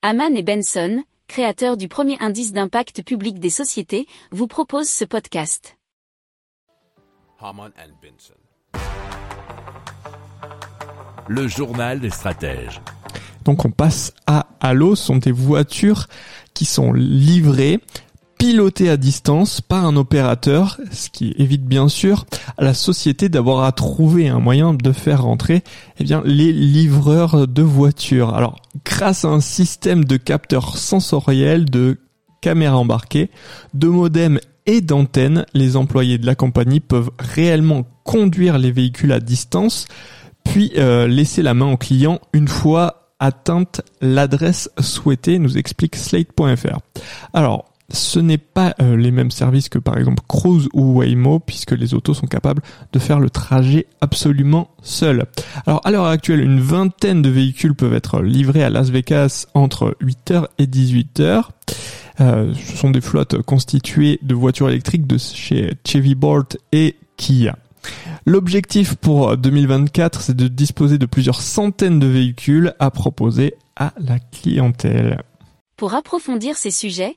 Haman et Benson, créateurs du premier indice d'impact public des sociétés, vous proposent ce podcast. Haman and Benson. Le journal des stratèges. Donc on passe à Halo, ce sont des voitures qui sont livrées pilotées à distance par un opérateur, ce qui évite bien sûr à la société d'avoir à trouver un moyen de faire rentrer eh bien, les livreurs de voitures. Alors, grâce à un système de capteurs sensoriels, de caméras embarquées, de modems et d'antennes, les employés de la compagnie peuvent réellement conduire les véhicules à distance, puis euh, laisser la main au client une fois atteinte l'adresse souhaitée, nous explique slate.fr. Alors, ce n'est pas euh, les mêmes services que par exemple Cruise ou Waymo puisque les autos sont capables de faire le trajet absolument seuls. Alors à l'heure actuelle, une vingtaine de véhicules peuvent être livrés à Las Vegas entre 8h et 18h. Euh, ce sont des flottes constituées de voitures électriques de chez Chevy Bolt et Kia. L'objectif pour 2024, c'est de disposer de plusieurs centaines de véhicules à proposer à la clientèle. Pour approfondir ces sujets,